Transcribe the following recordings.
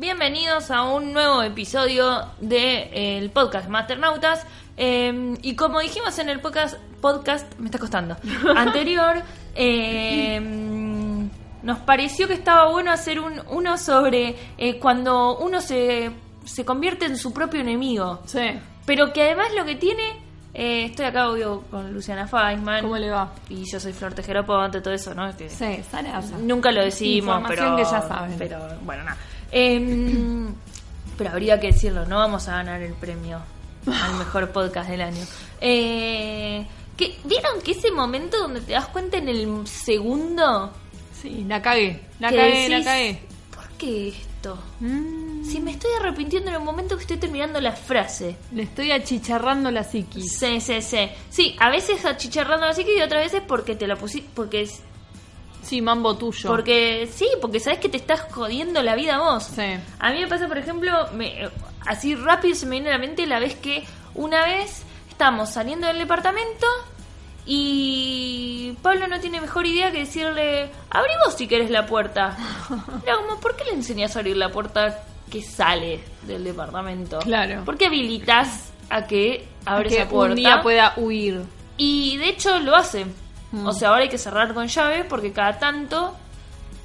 bienvenidos a un nuevo episodio del podcast Masternautas. Eh, y como dijimos en el podcast, podcast me está costando, anterior, eh, nos pareció que estaba bueno hacer un, uno sobre eh, cuando uno se, se convierte en su propio enemigo. Sí. Pero que además lo que tiene, eh, estoy acá obvio con Luciana Feisman. ¿Cómo le va? Y yo soy Flor Tejero Ponte, todo eso, ¿no? Que- Sí, Sarasa. Nunca lo decimos, pero. que ya saben. Pero bueno, nada. Em, pero habría que decirlo, no vamos a ganar el premio al mejor podcast del año. Eh, que, ¿Vieron que ese momento donde te das cuenta en el segundo? Sí, la cagué. La cagué, la cagué. ¿Por qué esto? Mm, Si me estoy arrepintiendo en el momento que estoy terminando la frase. le estoy achicharrando la psiquis. Sí, sí, sí. Sí, a veces achicharrando así que y otras veces porque te la pusiste. Porque es- Sí, mambo tuyo. Porque sí, porque sabes que te estás jodiendo la vida vos. Sí. A mí me pasa, por ejemplo, me- así rápido se me viene a la mente la vez que una vez estamos saliendo del departamento y Pablo no tiene mejor idea que decirle, abrí vos si querés la puerta. Era como, ¿por qué le enseñás a abrir la puerta que sale del departamento? Claro. ¿Por qué habilitas a que abra que esa puerta? un día pueda huir. Y de hecho lo hace. Mm. O sea, ahora hay que cerrar con llave porque cada tanto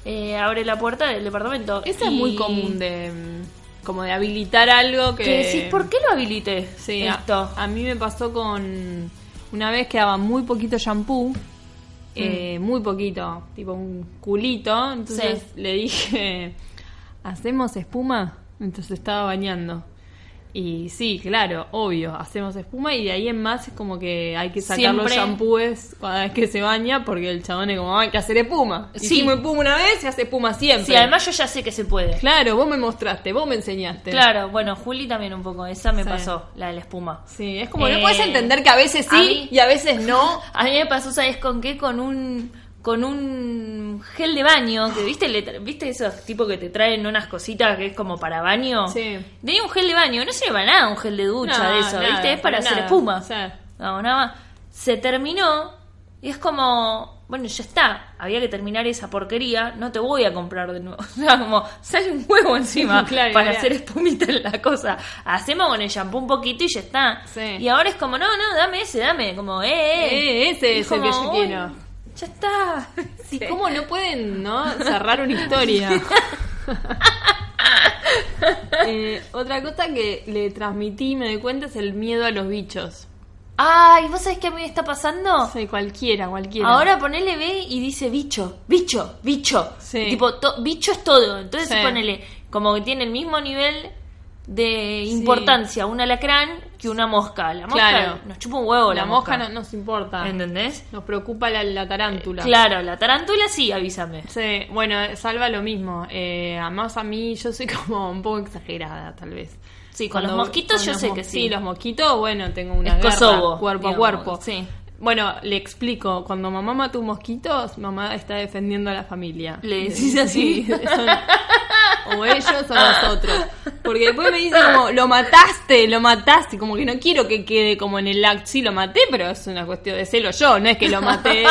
eh, abre la puerta del departamento. Eso es muy común de mm, como de habilitar algo que, Que decís, ¿por qué lo habilité? Sí, a- esto. A, mí me pasó con una vez que daba muy poquito shampoo, eh, muy poquito, tipo un culito, entonces Sí. le dije, ¿hacemos espuma? Entonces estaba bañando. Y sí, claro, obvio, hacemos espuma y de ahí en más es como que hay que sacar los shampoos cada vez que se baña porque el chabón es como, "Ah, hay que hacer espuma. Sí. Hicimos espuma una vez y hace espuma siempre. Sí, además yo ya sé que se puede. Claro, vos me mostraste, vos me enseñaste. Claro, bueno, Juli también un poco, esa me Sí. pasó, la de la espuma. Sí, es como Eh, no puedes entender que a veces a sí mí- y a veces no. A mí me pasó, ¿sabes con qué? Con un con un gel de baño, que viste, le viste esos tipos que te traen unas cositas que es como para baño. Sí. Tenía un gel de baño, no sirve para nada un gel de ducha No, de eso, nada, ¿viste? Es para hacer espuma. Sea. No, nada más. Se terminó y es como, bueno, ya está, había que terminar esa porquería, no te voy a comprar de nuevo. O sea, como, sale un huevo encima Claro, para claro. hacer espumita en la cosa. Hacemos con el shampoo un poquito y ya está. Sí. Y ahora es como, no, no, dame ese, dame. Como, eh, eh. Eh, ese es el que yo "Uy, quiero". Ya está. Sí, ¿Cómo no pueden no cerrar una historia? Eh, otra cosa que le transmití me doy cuenta es el miedo a los bichos. Ay, ¿vos sabés qué a mí me está pasando? Sí, cualquiera, cualquiera. Ahora ponele B y dice bicho, bicho, bicho. Sí. Tipo, to- bicho es todo. Entonces Sí. ponele como que tiene el mismo nivel de importancia un alacrán que una mosca. La mosca Claro. nos chupa un huevo la, la mosca no nos importa. ¿Entendés? Nos preocupa la, la tarántula. Claro, la tarántula sí, avísame. Sí, bueno, salva lo mismo. Eh, además a mí yo soy como un poco exagerada, tal vez. Sí, con los mosquitos con yo los sé mos- que sí. los mosquitos, bueno, tengo una Es guerra Kosovo, cuerpo digamos, a cuerpo. sí. Bueno, le explico. Cuando mamá mató mosquitos, mamá está defendiendo a la familia. ¿Le decís así? Sí, son- o ellos o nosotros. Porque después me dicen como, lo mataste, lo mataste. Como que no quiero que quede como en el acto. Sí, lo maté, pero es una cuestión de celo yo. No es que lo maté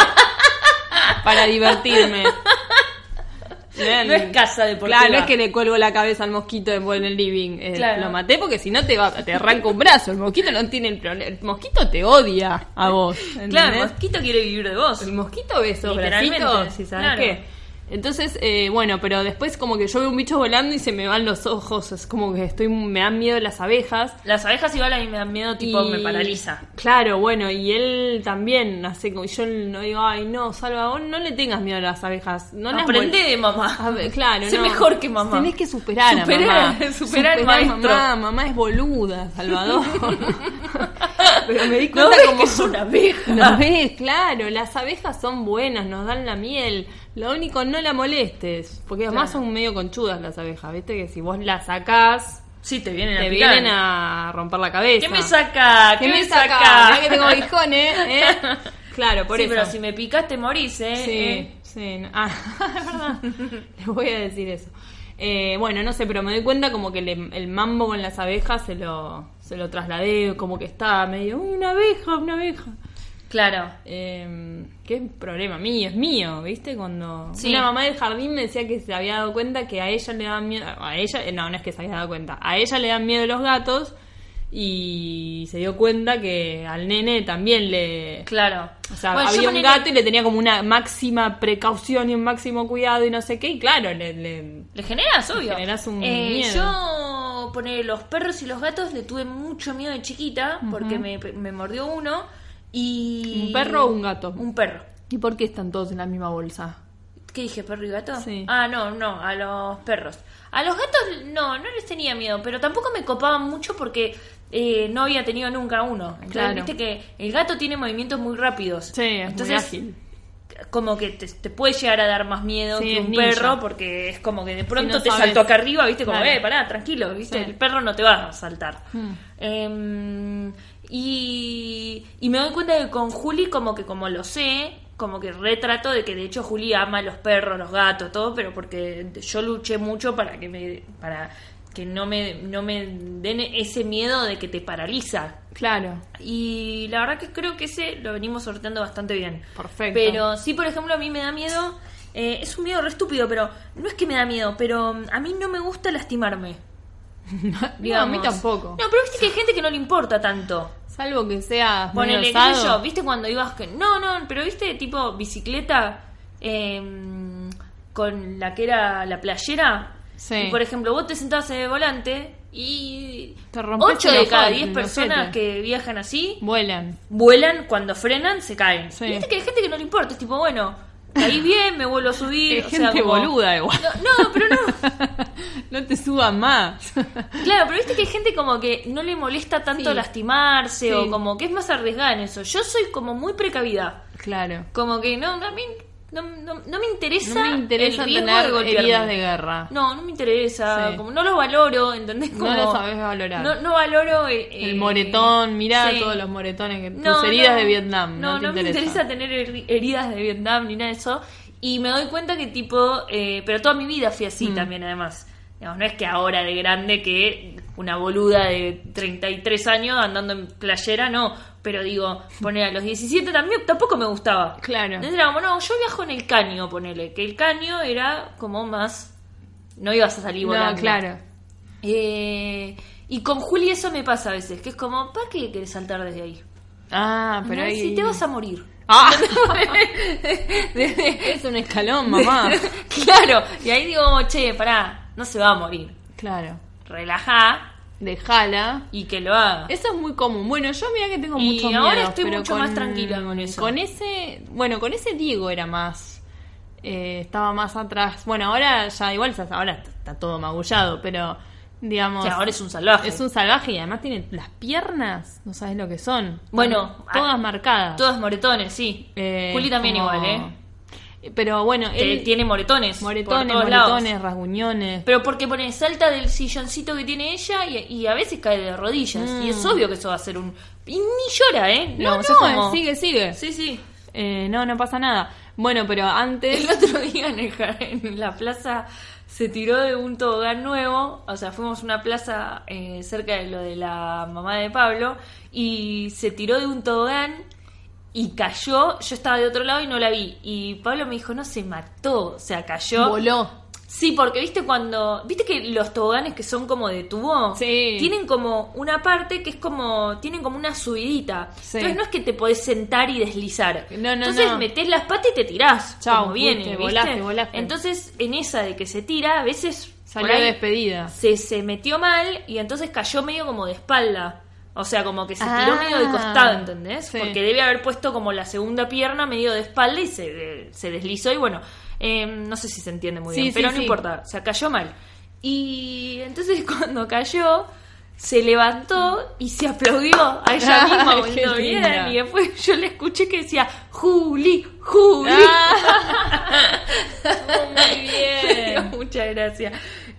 para divertirme. No es casa deportiva. Claro, no es que le cuelgo la cabeza al mosquito en el living. Eh, Claro. Lo maté porque si no te va, te arranca un brazo. El mosquito no tiene el problema. El mosquito te odia a vos. Claro, el mosquito quiere vivir de vos. El mosquito ve esos bracitos, si sabes claro. qué. Entonces, eh, bueno, pero después como que yo veo un bicho volando y se me van los ojos. Es como que estoy me dan miedo las abejas. Las abejas igual a mí me dan miedo, tipo, y- me paraliza. Claro, bueno, y él también hace como yo no digo, ay, no, Salva, vos no le tengas miedo a las abejas. No Aprende de mamá. A ver, claro, Sé no. mejor que mamá. Tenés que superar, Superar- a mamá. superar al maestro. Mamá, mamá es boluda, Salvador. Pero me di No cuenta ves como que es una abeja. No ves, claro, las abejas son buenas, nos dan la miel. Lo único, no la molestes. Porque además Claro. son medio conchudas las abejas, ¿viste? Que si vos las sacás, Sí, te vienen a te picar. vienen a romper la cabeza. ¿Qué me saca? ¿Qué me saca? Mirá que tengo aguijones, ¿eh? Claro, por sí, eso. pero si me picas te morís, ¿eh? Sí, Eh, sí. no- Ah, es verdad. Les voy a decir eso. Eh, bueno, no sé, pero me doy cuenta como que le- el mambo con las abejas se lo, se lo trasladé, como que está medio, "Uy, una abeja, una abeja. Claro. Eh, ¿Qué problema mío? Es mío, ¿viste? Cuando Sí. una mamá del jardín me decía que se había dado cuenta que a ella le daban miedo. A ella, eh, no, no es que se había dado cuenta. A ella le dan miedo los gatos y se dio cuenta que al nene también le. Claro. O sea, Bueno, había un gato y le tenía como una máxima precaución y un máximo cuidado y no sé qué. Y claro, le. le- Le generas, obvio. Le generas un Eh, miedo. Yo, poner los perros y los gatos, le tuve mucho miedo de chiquita porque me, me mordió uno y... ¿Un perro o un gato? Un perro. ¿Y por qué están todos en la misma bolsa? ¿Qué dije, perro y gato? Sí. Ah, no, no, a los perros. A los gatos no, no les tenía miedo, pero tampoco me copaban mucho porque eh, no había tenido nunca uno. Entonces, Claro. viste que el gato tiene movimientos muy rápidos. Sí, es Entonces, muy ágil. como que te, te puede llegar a dar más miedo Sí, que un perro porque es como que de pronto no te sabes. saltó acá arriba, viste, como, Claro. eh, pará, tranquilo, viste, Sí. el perro no te va a saltar. Em, y, y me doy cuenta que con Juli como que como lo sé, como que retrato de que de hecho Juli ama a los perros, los gatos, todo, pero porque yo luché mucho para que me para que no me no me den ese miedo de que te paraliza. Claro. Y la verdad que creo que ese lo venimos sorteando bastante bien. Perfecto. Pero sí, por ejemplo, a mí me da miedo. eh, es un miedo re estúpido, pero no es que me da miedo, pero a mí no me gusta lastimarme. No, a mí tampoco. No, pero viste que hay gente que no le importa tanto. Salvo que sea Ponele, qué osado. sé yo, viste cuando ibas. que- No, no, pero viste tipo bicicleta eh, con la que era la playera. Sí. Y por ejemplo, vos te sentabas en el volante y. Te rompes 8 el de cada ojete, 10 el personas que viajan así Vuelan. vuelan, cuando frenan, se caen. Sí. Viste que hay gente que no le importa, es tipo, bueno, caí bien, me vuelvo a subir. O sea, gente como- boluda igual. No, no, pero no. no te subas más. Claro, pero viste que hay gente como que no le molesta tanto Sí. lastimarse Sí. o como que es más arriesgada en eso. Yo soy como muy precavida. claro. Como que no, no, a mí no, no, no me interesa, No me interesa el tener de heridas de guerra. No, no me interesa, Sí. como no lo valoro, ¿entendés? No Como, lo sabés valorar. No, no valoro eh, El eh, moretón, mirá todos los moretones, que, No, tus heridas no. de Vietnam. No, No, te no me interesa. interesa tener heri- heridas de Vietnam ni nada de eso. Y me doy cuenta que tipo, eh, pero toda mi vida fui así Mm. también además. Digamos, no es que ahora de grande que una boluda de 33 años andando en playera, no. Pero digo, poner a los 17 también tampoco me gustaba. Claro. Entonces era como, no, yo viajo en el caño, ponele. Que el caño era como más... No ibas a salir volando. No, claro. Eh, y con Juli eso me pasa a veces, que es como, ¿para qué querés saltar desde ahí? Ah, pero No, ahí... Si te vas a morir. ¡Ah! es un escalón, mamá. claro, y ahí digo, che, pará, no se va a morir. Claro. Relajá Dejala. y que lo haga. Eso es muy común. Bueno, yo mira que tengo Y mucho ahora miedo, estoy pero mucho con- más tranquila con eso. Con ese, bueno, con ese Diego era más, eh, estaba más atrás. Bueno, ahora ya igual, ahora está todo magullado, pero digamos, ahora es un salvaje. es un salvaje y además tiene las piernas, no sabes lo que son. Bueno, todas ah, marcadas. Todos moretones, sí. Eh, Juli también como- igual, ¿eh? Pero bueno, él tiene moretones. moretones, por todos lados. moretones, rasguñones. Pero porque pone, salta del silloncito que tiene ella y, y a veces cae de rodillas. Mm. Y es obvio que eso va a ser un... Y ni llora, ¿eh? no, no, es como- sigue, sigue. Sí, sí. Eh, no, no pasa nada. Bueno, pero antes El otro día en, el en la plaza se tiró de un tobogán nuevo, o sea, fuimos a una plaza eh, cerca de lo de la mamá de Pablo y se tiró de un tobogán y cayó, yo estaba de otro lado y no la vi y Pablo me dijo, no, se mató, o sea, cayó. voló. Sí, porque viste cuando. ¿Viste que los toboganes que son como de tubo? Sí. Tienen como una parte que es como. Tienen como una subidita. Sí. Entonces no es que te podés sentar y deslizar. No, no, Entonces no. metés las patas y te tirás. Chau, como viene, ¿viste? volaste, volaste. Entonces en esa de que se tira, a veces. Salió ahí despedida. Se, se metió mal y entonces cayó medio como de espalda. O sea, como que se tiró Ah. medio de costado, ¿entendés? Sí. Porque debe haber puesto como la segunda pierna medio de espalda y se, se deslizó y bueno, eh, no sé si se entiende muy Sí, bien, sí, pero no importa, o sea, cayó mal. Y entonces cuando cayó, se levantó y se aplaudió a ella misma, bien. linda. Y después yo le escuché que decía, Juli, Juli. Ah. Muy bien. mucha gracia.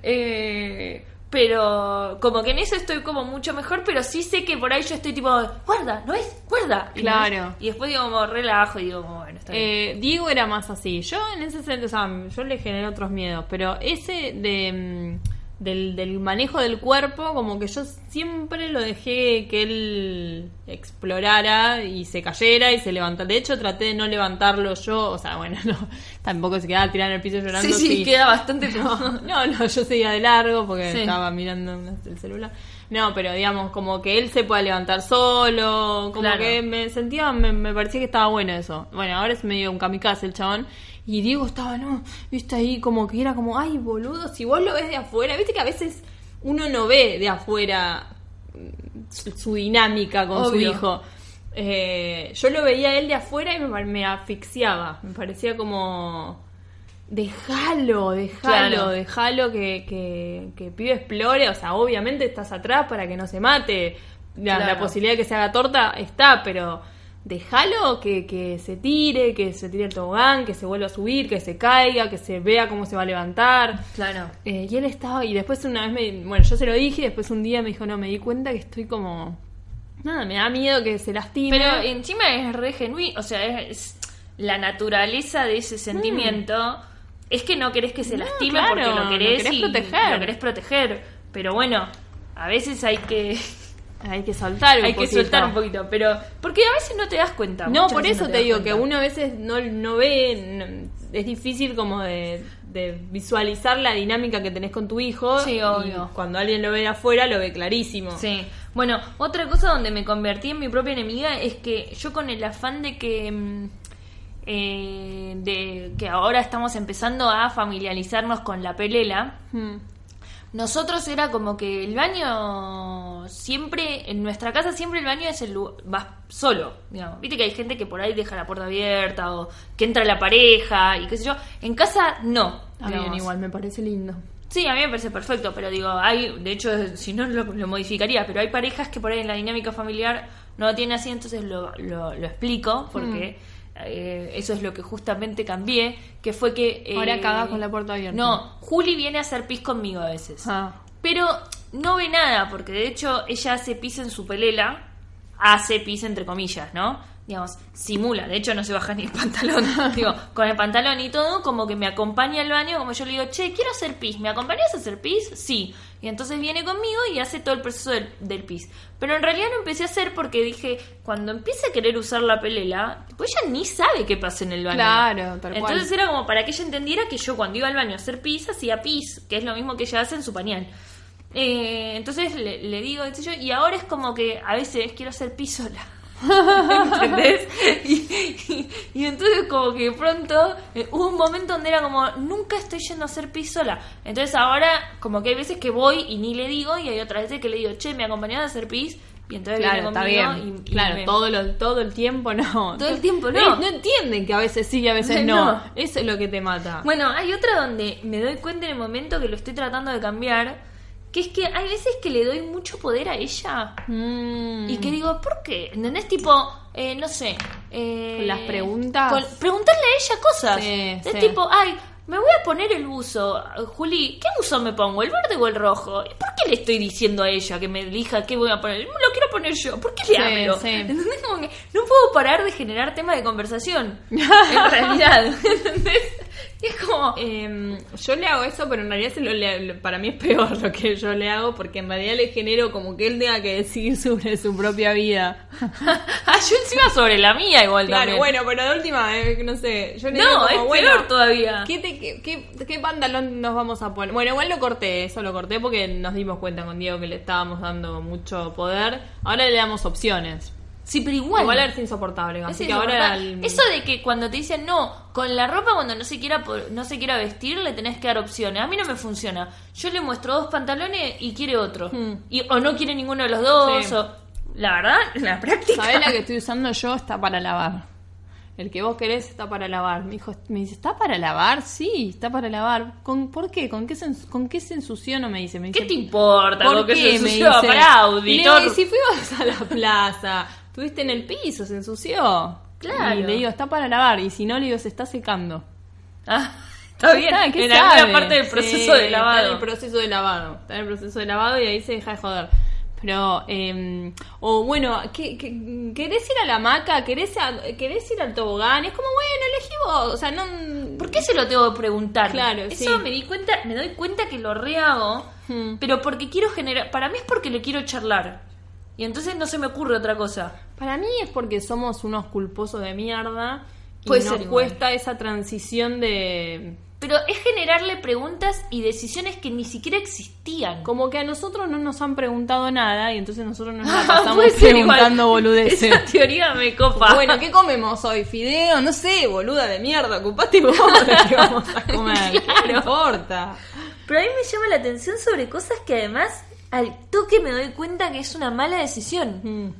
Eh, pero como que en eso estoy como mucho mejor, pero sí sé que por ahí yo estoy tipo, guarda, ¿no es? Guarda. Y Claro. no es. Y después digo como relajo y digo como, bueno, está bien. Eh, Diego era más así. Yo en ese sentido, o sea, yo le generé otros miedos, pero ese de, del, del manejo del cuerpo, como que yo siempre lo dejé que él explorara y se cayera y se levantara. De hecho, traté de no levantarlo yo, o sea, bueno, no, tampoco se quedaba tirado en el piso llorando. Sí, sí, queda bastante... No, no, no, yo seguía de largo porque Sí. estaba mirando el celular. No, pero digamos, como que él se pueda levantar solo, como Claro. que me sentía, me, me parecía que estaba bueno eso. Bueno, ahora es medio un kamikaze el chabón. Y Diego estaba, no, viste ahí como que era como, ay, boludo, si vos lo ves de afuera, viste que a veces uno no ve de afuera mm, su, su dinámica con su hijo. Eh, yo lo veía a él de afuera y me, me asfixiaba. Me parecía como. Déjalo, déjalo, Claro. déjalo que, que, que pibe explore. O sea, obviamente estás atrás para que no se mate. La, Claro. la posibilidad de que se haga torta está, pero déjalo que, que se tire, que se tire el tobogán, que se vuelva a subir, que se caiga, que se vea cómo se va a levantar. Claro. Eh, y él estaba, y después una vez me, bueno, yo se lo dije, y después un día me dijo, no, me di cuenta que estoy como, nada, me da miedo que se lastime. Pero encima es re genuino, o sea, es, es la naturaleza de ese sentimiento. Es que no querés que se No, lastime claro, porque lo lo querés, querés y proteger. lo querés proteger. Pero bueno, a veces hay que hay que soltar un hay que poquito. soltar un poquito, pero porque a veces no te das cuenta. No, por eso no te digo que uno a veces no, no ve, no- es difícil como de, de visualizar la dinámica que tenés con tu hijo. Sí, y obvio. cuando alguien lo ve de afuera, lo ve clarísimo. Sí. Bueno, otra cosa donde me convertí en mi propia enemiga es que yo con el afán de que mm, eh, de que ahora estamos empezando a familiarizarnos con la pelela, Hmm. nosotros era como que el baño siempre, en nuestra casa siempre el baño es el lugar, vas solo, digamos. Viste que hay gente que por ahí deja la puerta abierta o que entra la pareja y qué sé yo. En casa no. Está bien, digamos. igual, me parece lindo. Sí, a mí me parece perfecto, pero digo, hay, de hecho, si no lo, lo modificaría, pero hay parejas que por ahí en la dinámica familiar no lo tienen así, entonces lo, lo, lo explico, porque Mm. eh, eso es lo que justamente cambié, que fue que... eh, Ahora cagás con la puerta abierta. No, Juli viene a hacer pis conmigo a veces. Ah. Pero no ve nada, porque de hecho ella hace pis en su pelela, hace pis entre comillas, ¿no? Digamos, simula, de hecho no se baja ni el pantalón, digo, con el pantalón y todo, como que me acompaña al baño, como yo le digo, che, quiero hacer pis, ¿me acompañas a hacer pis? Sí. Y entonces viene conmigo y hace todo el proceso del, del pis. Pero en realidad no empecé a hacer porque dije, cuando empiece a querer usar la pelela, pues ella ni sabe qué pasa en el baño. Claro, tal cual. Entonces era como para que ella entendiera que yo cuando iba al baño a hacer pis, hacía pis, que es lo mismo que ella hace en su pañal. Eh, entonces le, le digo, qué sé yo, y ahora es como que a veces quiero hacer pis sola. ¿Entendés? Y, y- y entonces como que pronto eh, hubo un momento donde era como, nunca estoy yendo a hacer pis sola. Entonces ahora como que hay veces que voy y ni le digo y hay otras veces que le digo, che, me acompañás a hacer pis. Y entonces Claro, está bien. y- claro, me- todo, lo, todo el tiempo no. Todo el tiempo no. Eh, No entienden que a veces sí y a veces no. No. Eso es lo que te mata. Bueno, hay otra donde me doy cuenta en el momento que lo estoy tratando de cambiar, que es que hay veces que le doy mucho poder a ella. Mm. Y que digo, ¿por qué? ¿Entendés? Tipo, eh, no sé. eh, Con las preguntas. con- preguntarle a ella cosas. Sí, es sí. tipo, ay, me voy a poner el buzo. Juli, ¿qué buzo me pongo? ¿El verde o el rojo? ¿Y por qué le estoy diciendo a ella que me elija qué voy a poner? Me lo quiero poner yo. ¿Por qué le Sí, hablo? sí. ¿Entendés? Como que no puedo parar de generar temas de conversación. en realidad. ¿Entendés? Es como... Em, yo le hago eso, pero en realidad se lo le- para mí es peor lo que yo le hago, porque en realidad le genero como que él tenga que decidir sobre su propia vida. ah, yo encima sobre la mía igual Claro, también. bueno, pero de última, eh, no sé. Yo le digo no, como, es bueno, peor todavía. ¿Qué, te- qué, qué- qué pantalón nos vamos a poner? Bueno, igual lo corté, eso lo corté porque nos dimos cuenta con Diego que le estábamos dando mucho poder. Ahora le damos opciones. Sí, pero igual. Igual es insoportable, Es así que ahora... el- Eso de que cuando te dicen no, con la ropa cuando no se quiera no se quiera vestir le tenés que dar opciones. A mí no me funciona. Yo le muestro dos pantalones y quiere otro. Hmm. Y, o no quiere ninguno de los dos. Sí. O, la verdad, la práctica. ¿Sabés la que estoy usando yo? Está para lavar. El que vos querés está para lavar. Me dijo, me dice, ¿está para lavar? Sí, está para lavar. ¿Con, ¿Por qué? ¿Con qué, se, ¿Con qué se ensució? No me dice. Me dice ¿Qué te importa? ¿Por lo que qué? se Me ensució? dice. Para le auditor. digo, "Y si fuimos a la plaza, estuviste en el piso, se ensució. Claro. Y le digo, está para lavar. Y si no, le digo, se está secando. Ah, está bien. Está, ¿qué en alguna sabe? parte del Sí, proceso de Está en lavado. el proceso de lavado. Está en el proceso de lavado y ahí se deja de joder. Pero, eh, o bueno, ¿qué, qué- querés ir a la hamaca? ¿Querés, a- ¿Querés ir al tobogán? Es como, bueno, elegí vos. O sea, no. ¿Por qué se lo tengo que preguntar? Claro, Eso sí. me di cuenta, me doy cuenta que lo rehago, Hmm. pero porque quiero generar, para mí es porque le quiero charlar. Y entonces no se me ocurre otra cosa. Para mí es porque somos unos culposos de mierda. Y Puede nos ser cuesta esa transición de. Pero es generarle preguntas y decisiones que ni siquiera existían. Como que a nosotros no nos han preguntado nada y entonces nosotros nos la pasamos igual. preguntando boludeces. Esa teoría me copa. Bueno, ¿qué comemos hoy? ¿Fideo? No sé, boluda de mierda, ocupate vos de qué vamos a comer. ¿Qué Claro. me importa? Pero a mí me llama la atención sobre cosas que además al toque me doy cuenta que es una mala decisión. Mm.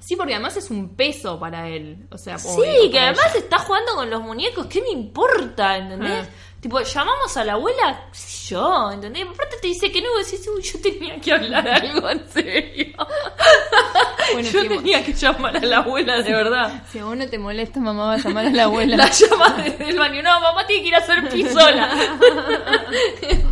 Sí, porque además es un peso para él. O sea, Sí, obvio, que además ella. está jugando con los muñecos, ¿qué me importa? ¿Entendés? Ah. Tipo, llamamos a la abuela, qué sé yo, ¿entendés? Aparte te dice que no, decís, uy, yo tenía que hablar algo en serio. Bueno, yo tenía que llamar a la abuela, de verdad. Si a vos no te molesta, mamá va a llamar a la abuela. La llama desde el baño. No, mamá tiene que ir a hacer pisola.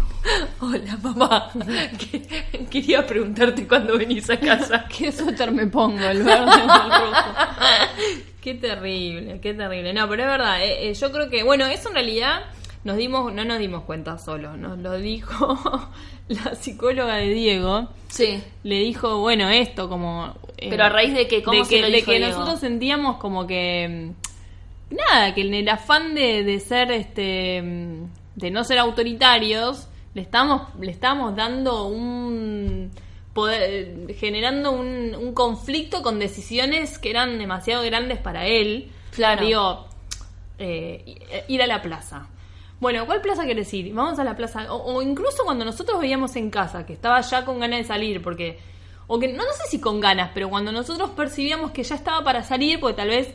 Hola, mamá. Que- Quería preguntarte cuándo venís a casa. ¿Qué suéter me pongo? ¿El verde o el rojo? Qué terrible, qué terrible. No, pero es verdad, eh, eh, yo creo que, bueno, eso en realidad nos dimos, no nos dimos cuenta solo, nos lo dijo la psicóloga de Diego. Sí. Le dijo, bueno, esto como... eh, Pero a raíz de que, ¿cómo de se que, lo de dijo que Diego? nosotros sentíamos como que... mm, Nada, que en el afán de, de ser, este... mm, De no ser autoritarios, le estamos, le estamos dando un... Poder, generando un, un conflicto con decisiones que eran demasiado grandes para él. Claro. Digo, eh, ir a la plaza. Bueno, ¿cuál plaza querés ir? Vamos a la plaza. O, o incluso cuando nosotros veíamos en casa, que estaba ya con ganas de salir, porque. O que no, no sé si con ganas, pero cuando nosotros percibíamos que ya estaba para salir, porque tal vez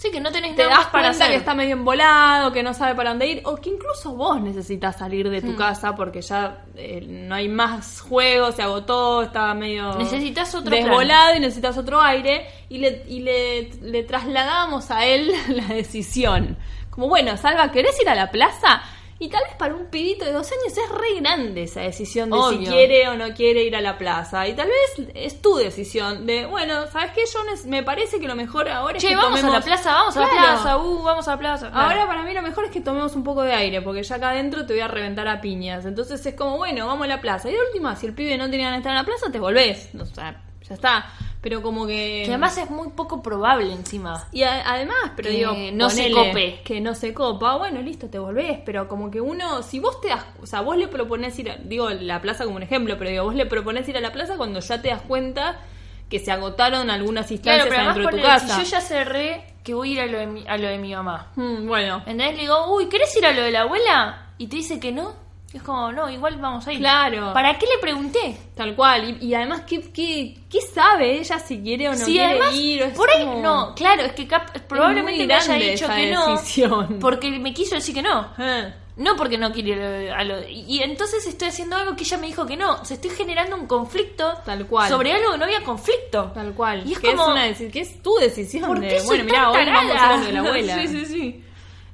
Sí, que no tenés te nada das para hacer. que está medio embolado, que no sabe para dónde ir, o que incluso vos necesitas salir de Hmm. tu casa porque ya eh, no hay más juegos, se agotó, estaba medio Necesitas otro plan. desvolado y necesitas otro aire, y le, y le, le trasladamos a él la decisión. Como, bueno, Salva, ¿querés ir a la plaza? Y tal vez para un pibito de dos años es re grande esa decisión de si quiere o no quiere ir a la plaza. Y tal vez es tu decisión de, bueno, ¿sabes qué? Yo me parece que lo mejor ahora es Che, que vamos a tomemos- la plaza, vamos a la plaza, uh, vamos a la plaza. Ahora para mí lo mejor es que tomemos un poco de aire, porque ya acá adentro te voy a reventar a piñas. Entonces es como, bueno, vamos a la plaza. Y de última, si el pibe no tenía ganas de estar en la plaza, te volvés. O sea, ya está. Pero como que... Que además es muy poco probable encima. Y a- además, pero Que digo, no se cope. Que no se copa, bueno, listo, te volvés. Pero como que uno, si vos te das, o sea, vos le proponés ir, a, digo la plaza como un ejemplo, pero digo, vos le proponés ir a la plaza cuando ya te das cuenta que se agotaron algunas Claro, instancias pero además dentro de tu casa. si yo ya cerré que voy a ir a lo de mi, a lo de mi mamá. Mm, bueno, ¿Entendés? Le digo, uy, ¿querés ir a lo de la abuela? Y te dice que no. Es como, no, igual vamos a ir. Claro. ¿Para qué le pregunté? Tal cual, y, y además, ¿qué, qué, qué sabe ella si quiere o no si quiere además, ir? Es por ahí, como- no, claro, es que cap- probablemente me haya dicho que no. Porque me quiso decir que no. Eh, No porque no quiere ir a lo, y entonces estoy haciendo algo que ella me dijo que no. O sea, estoy generando un conflicto Tal cual. sobre algo que no había conflicto. Tal cual. Y es que, como, es una que es tu decisión. ¿por de, qué soy bueno, mira, tan hoy vamos a de la abuela. sí, sí, sí.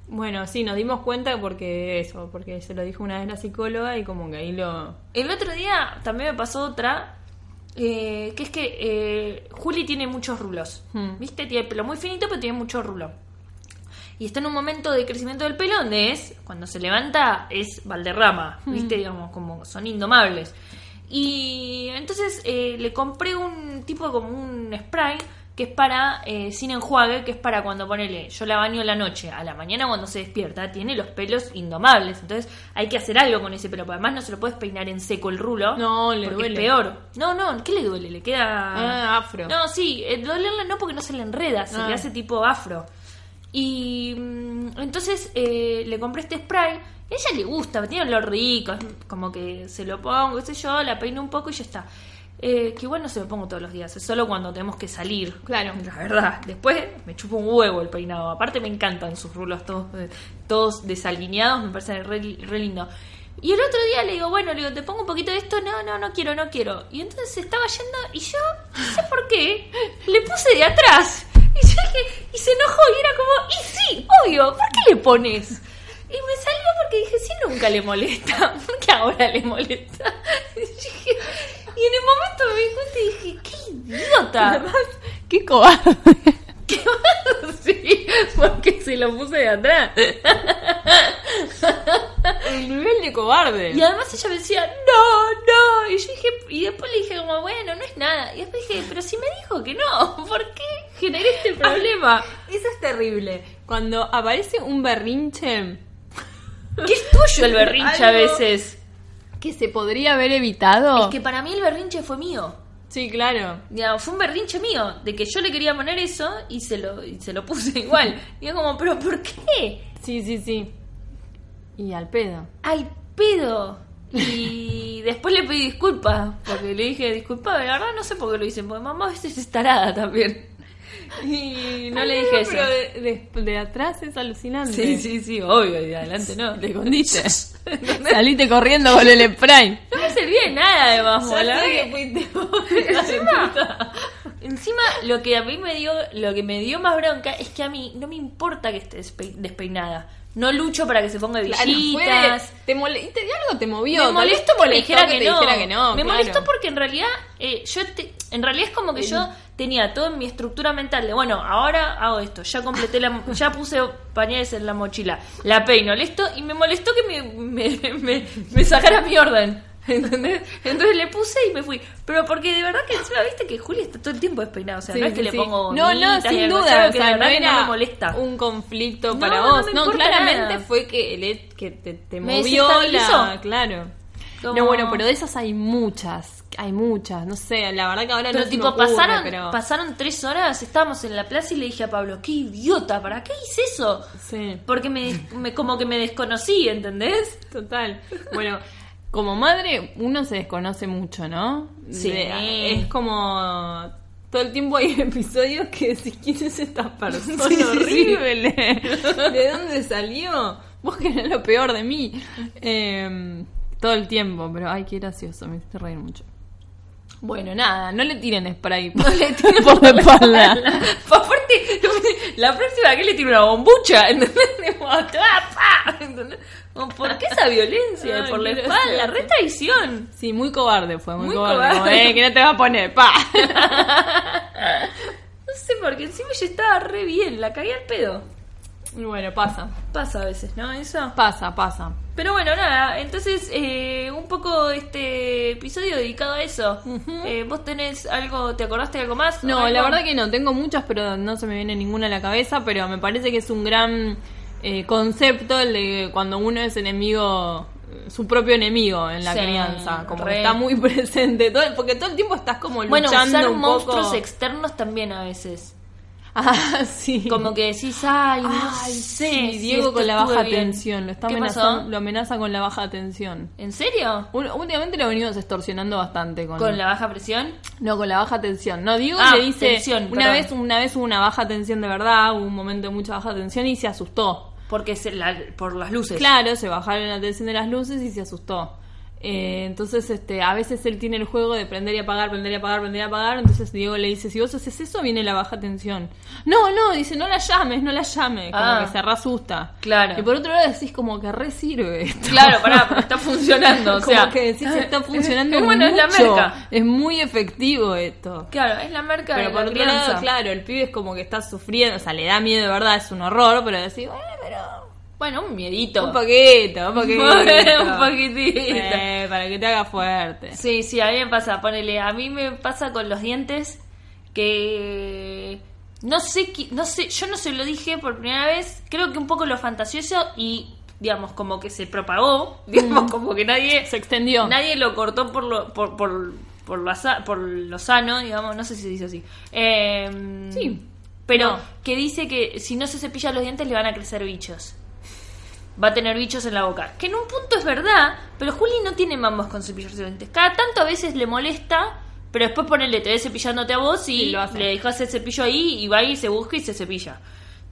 Bueno, sí, nos dimos cuenta porque eso, porque se lo dijo una vez la psicóloga y como que ahí lo... El otro día también me pasó otra, eh, que es que eh, Juli tiene muchos rulos, Hmm. ¿viste? Tiene el pelo muy finito, pero tiene mucho rulo. Y está en un momento de crecimiento del pelo donde es, cuando se levanta, es Valderrama, ¿viste? Digamos, como son indomables. Y entonces eh, le compré un tipo como un spray que es para, eh, sin enjuague, que es para cuando ponele, yo la baño en la noche, a la mañana cuando se despierta, tiene los pelos indomables. Entonces hay que hacer algo con ese pelo, porque además no se lo puedes peinar en seco el rulo. No, le duele. Es peor. No, no, ¿qué le duele? Le queda... Ah, afro. No, sí, eh, dolerle no porque no se le enreda, se Ah. le hace tipo afro. Y mm, entonces eh, le compré este spray. A ella le gusta, tiene olor rico, como que se lo pongo, qué sé yo, la peino un poco y ya está. Eh, que igual no se lo pongo todos los días, es solo cuando tenemos que salir. Claro. La verdad. Después me chupa un huevo el peinado. Aparte me encantan sus rulos todos, eh, todos desalineados, me parece re, re lindo. Y el otro día le digo, bueno, le digo, te pongo un poquito de esto, no, no, no quiero, no quiero. Y entonces se estaba yendo y yo, no sé por qué, le puse de atrás. Y, yo dije- y se enojó y era como, y sí, obvio, ¿por qué le pones? Y me salió porque dije, si nunca le molesta, ¿por qué ahora le molesta? Y, dije- y en el momento me idiota! ¡Qué cobarde! ¿Qué? Sí, porque se lo puse de atrás. El nivel de cobarde. Y además ella me decía, no, no. Y yo dije, y después le dije como, bueno, no es nada. Y después dije, pero si me dijo que no, ¿por qué generé este problema? Eso es terrible. Cuando aparece un berrinche ¿Qué es tuyo el berrinche a veces? Que se podría haber evitado. Es que para mí el berrinche fue mío. Sí, claro. Digamos, fue un berrinche mío, de que yo le quería poner eso y se lo, y se lo puse igual. Y es como, pero ¿por qué? Sí, sí, sí. Y al pedo. Al pedo. Y después le pedí disculpas, porque le dije, disculpa, la verdad no sé por qué lo hice, porque mamá a veces es tarada también. Y no le dije eso. Pero de, de- de atrás es alucinante. Sí, sí, sí, obvio, y de adelante no. Te escondiste. Saliste corriendo con el spray. No me servía de nada además, Ya la que fuiste encima, encima lo que a mí me dio lo que me dio más bronca es que a mí no me importa que esté despe- despeinada no lucho para que se ponga Claro, villitas fue- te mole- te- algo te movió. me molestó te porque me molestó dijera que no. dijera que no. Me claro. molestó porque en realidad eh, yo te- en realidad es como que yo tenía todo en mi estructura mental de bueno, ahora hago esto, ya completé la ya puse pañales en la mochila, la peino, listo, y me molestó que me, me, me, me sacara mi orden. ¿Entendés? Entonces le puse y me fui. Pero porque de verdad que encima viste que Juli está todo el tiempo despeinada. O sea, Sí, no es que sí, le pongo. No, no, sin duda. O sea, no era no me molesta. un conflicto No, para vos. No, claramente nada. fue que, el, que te, te Me movió la. Claro. Como- No, bueno, pero de esas hay muchas. Hay muchas. No sé, la verdad que ahora Pero no se tipo, me ocurre, pasaron, pero... pasaron tres horas, estábamos en la plaza y le dije a Pablo, qué idiota, ¿para qué hice eso? Sí. Porque me, me- como que me desconocí, ¿entendés? Total. Bueno, como madre uno se desconoce mucho, ¿no? Sí. es como todo el tiempo hay episodios que decís quién es esta persona Sí, horrible. ¿De dónde salió? Vos que eres lo peor de mí. Eh, todo el tiempo, pero ay, qué gracioso, me hiciste reír mucho. Bueno, nada, no le tiren spray No le tiren por la espalda. Aparte, la próxima que le tiro una bombucha, ¿entendés? ¿Por qué esa violencia Ay, por la espalda? Re traición. Sí, muy cobarde fue, muy, Muy cobarde. eh, que no te va a poner, pa. No sé, porque encima yo estaba re bien, la cagué al pedo. bueno, pasa. Pasa a veces, ¿no? Eso. Pasa, pasa. Pero bueno, nada, entonces eh, un poco este episodio dedicado a eso. Eh, ¿Vos tenés algo, te acordaste de algo más? No, ¿Algo? la verdad que no, tengo muchas, pero no se me viene ninguna a la cabeza, pero me parece que es un gran eh, concepto el de cuando uno es enemigo, eh, su propio enemigo en la Sí, crianza, como que está muy presente, todo, porque todo el tiempo estás como Bueno, luchando usar un monstruos poco. externos también a veces. Ah, sí. Como que decís, ay, no Ay, sé. sí, Diego con la baja bien. tensión, lo está lo amenaza con la baja tensión. ¿En serio? Un- Últimamente lo venimos extorsionando bastante con, ¿Con la baja presión? No, con la baja tensión. No, Diego Ah, le dice. tensión, una perdón. vez, una vez hubo una baja tensión de verdad, hubo un momento de mucha baja tensión y se asustó. Porque se la- por las luces. Claro, se bajaron la tensión de las luces y se asustó. Eh, entonces, este, a veces él tiene el juego de prender y apagar, prender y apagar, prender y apagar. Entonces Diego le dice, si vos haces eso, viene la baja tensión. No, no, dice, no la llames, no la llames. Como Ah. que se reasusta. Claro. Y por otro lado decís como que re sirve esto. Claro, pará, pero está funcionando. O como sea, que decís, está funcionando bueno, es la merca. Es muy efectivo esto. Claro, es la marca Pero de por la otro lado, claro, el pibe es como que está sufriendo, o sea, le da miedo de verdad, es un horror, pero decís, bueno, pero Bueno, un miedito. un poquito, un poquito. un poquitito. Eh, para que te haga fuerte. Sí, sí, a mí me pasa, ponele, a mí me pasa con los dientes que no sé, no sé, yo no se lo dije por primera vez, creo que un poco lo fantasioso y digamos como que se propagó, digamos como que nadie Se extendió. nadie lo cortó por lo por por por lo, por lo sano, digamos, no sé si se dice así. Eh, Sí. Pero No. que dice que si no se cepilla los dientes le van a crecer bichos. Va a tener bichos en la boca. Que en un punto es verdad, pero Juli no tiene mambos con cepillarse los dientes. Cada tanto a veces le molesta, pero después ponele, te ves cepillándote a vos y Y lo hace. le dejas el cepillo ahí y va y se busca y se cepilla.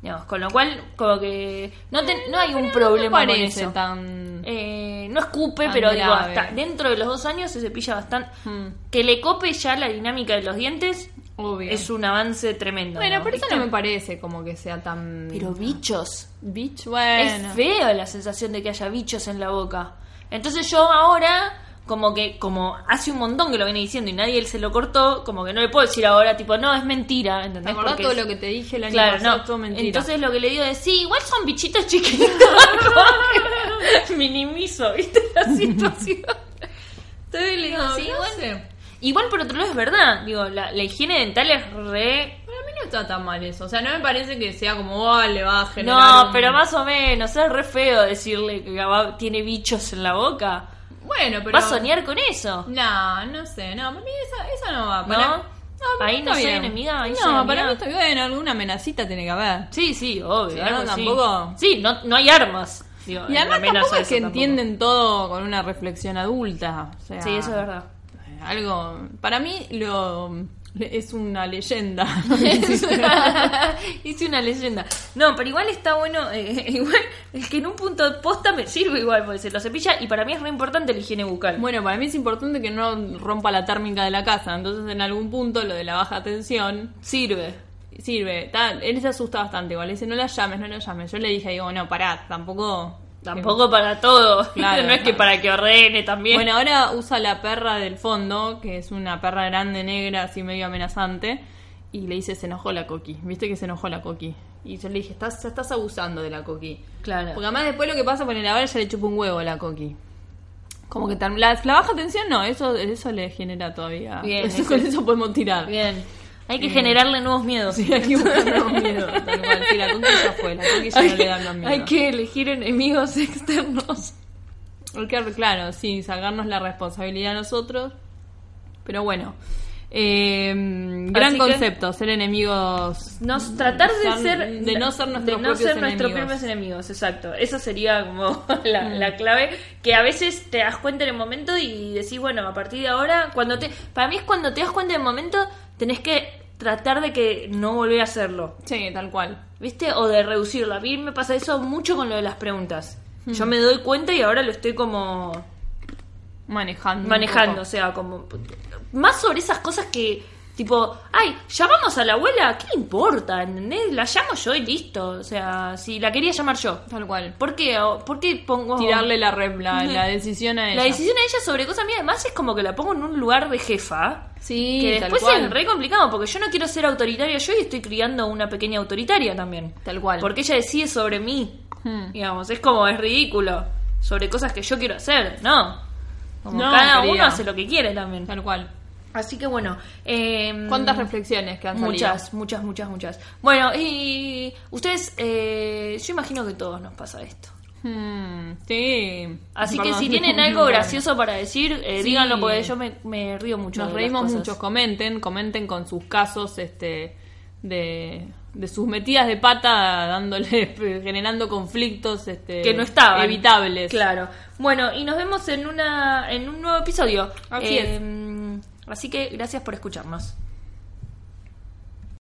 Digamos, con lo cual, como que no, te- no hay un problema no con eso. tan... Eh, no escupe, Tan pero digo, hasta dentro de los dos años se cepilla bastante. Hmm. Que le cope ya la dinámica de los dientes Obvio. es un avance tremendo. Bueno, ¿no? pero eso no me parece como que sea tan... Pero bichos. Bitch, bueno. Es feo la sensación de que haya bichos en la boca. Entonces yo ahora, como que como hace un montón que lo viene diciendo y nadie se lo cortó, como que no le puedo decir ahora, tipo, no, es mentira, ¿Te ¿entendés? acordás Porque todo es- lo que te dije el año Claro, pasado? no. Todo mentira. Entonces lo que le digo es, sí, igual son bichitos chiquitos. Minimizo, ¿viste? La situación. Entonces le digo, No, sí, no igual. sé. Igual por otro lado es verdad, digo, la, la higiene dental es re... Para mí no está tan mal eso. O sea, no me parece que sea como, oh, le va a generar. No, un- pero más o menos, es re feo decirle que tiene bichos en la boca. Bueno, pero. Va a soñar con eso. No, no sé. No, para mí esa, esa no va. ¿No? Para... para Ahí mí no soy bien. enemiga, ahí no, soy para mí está bien. Alguna amenacita tiene que haber. Sí, sí, obvio. Algo no, tampoco- Sí, no, no hay armas. Digo, Y además tampoco es que tampoco. entienden todo con una reflexión adulta. O sea, Sí, eso es verdad. Algo. Para mí lo es una leyenda. Hice una leyenda. No, pero igual está bueno. eh, igual, es que en un punto de posta me sirve igual, porque se lo cepilla y para mí es re importante la higiene bucal. Bueno, para mí es importante que no rompa la térmica de la casa. Entonces, en algún punto, lo de la baja tensión Sirve. sirve. Él se asusta bastante igual. Dice, no la llames, no la llames. Yo le dije, digo, no, pará, tampoco. Tampoco para todo. Claro, no es que para que ordene también. Bueno, ahora usa la perra del fondo, que es una perra grande, negra, así medio amenazante. Y le dice, se enojó la coqui. ¿Viste que se enojó la coqui? Y yo le dije, estás, estás abusando de la coqui. claro. Porque además después lo que pasa con el ahora ya le chupa un huevo a la coqui. Como que tam- la, la baja tensión no, eso, eso le genera todavía. Bien, Eso- eso- con eso podemos tirar. Bien. Hay que generarle nuevos miedos. Sí, hay que buscar nuevos miedos, tal cual. Sí, la coqui ya fue, la no le dan más miedo. hay que elegir enemigos externos. Hay que, claro, sí, sacarnos la responsabilidad a nosotros. Pero bueno. Eh, gran que- concepto, ser enemigos. Nos, tratar de Ser- ser de no ser nuestros de no propios ser nuestros enemigos. propios enemigos exacto eso sería como la, Mm. la clave que a veces te das cuenta en el momento y decís bueno a partir de ahora cuando te para mí es cuando te das cuenta en el momento tenés que tratar de que no volver a hacerlo Sí, tal cual. viste o de reducirlo a mí me pasa eso mucho con lo de las preguntas Mm. yo me doy cuenta y ahora lo estoy como Manejando. manejando, o sea, como más sobre esas cosas que tipo, ay, llamamos a la abuela, ¿qué le importa? ¿entendés? La llamo yo y listo, o sea, si la quería llamar yo. Tal cual. ¿Por qué? ¿Por qué pongo Tirarle la, re- la, la decisión a ella. la decisión a ella sobre cosas mías? Además es como que la pongo en un lugar de jefa. Sí, que tal después cual. es re complicado porque yo no quiero ser autoritaria yo y estoy criando una pequeña autoritaria también. Tal cual. Porque ella decide sobre mí. Hmm. Digamos, es como, es ridículo. Sobre cosas que yo quiero hacer, ¿no? Como No, cada querida. uno hace lo que quiere también. Tal cual. Así que bueno. eh, ¿Cuántas reflexiones que han salido? Muchas, muchas, muchas, muchas. Bueno, y ustedes, eh, yo imagino que a todos nos pasa esto. Hmm, sí. Así Perdón. que si tienen algo gracioso para decir, eh, Sí. díganlo porque yo me, me río mucho. Nos de reímos mucho, comenten, comenten con sus casos este de, de sus metidas de pata dándole generando conflictos este que no estaban evitables. Claro. Bueno, y nos vemos en una en un nuevo episodio. Así Eh, Así que gracias por escucharnos.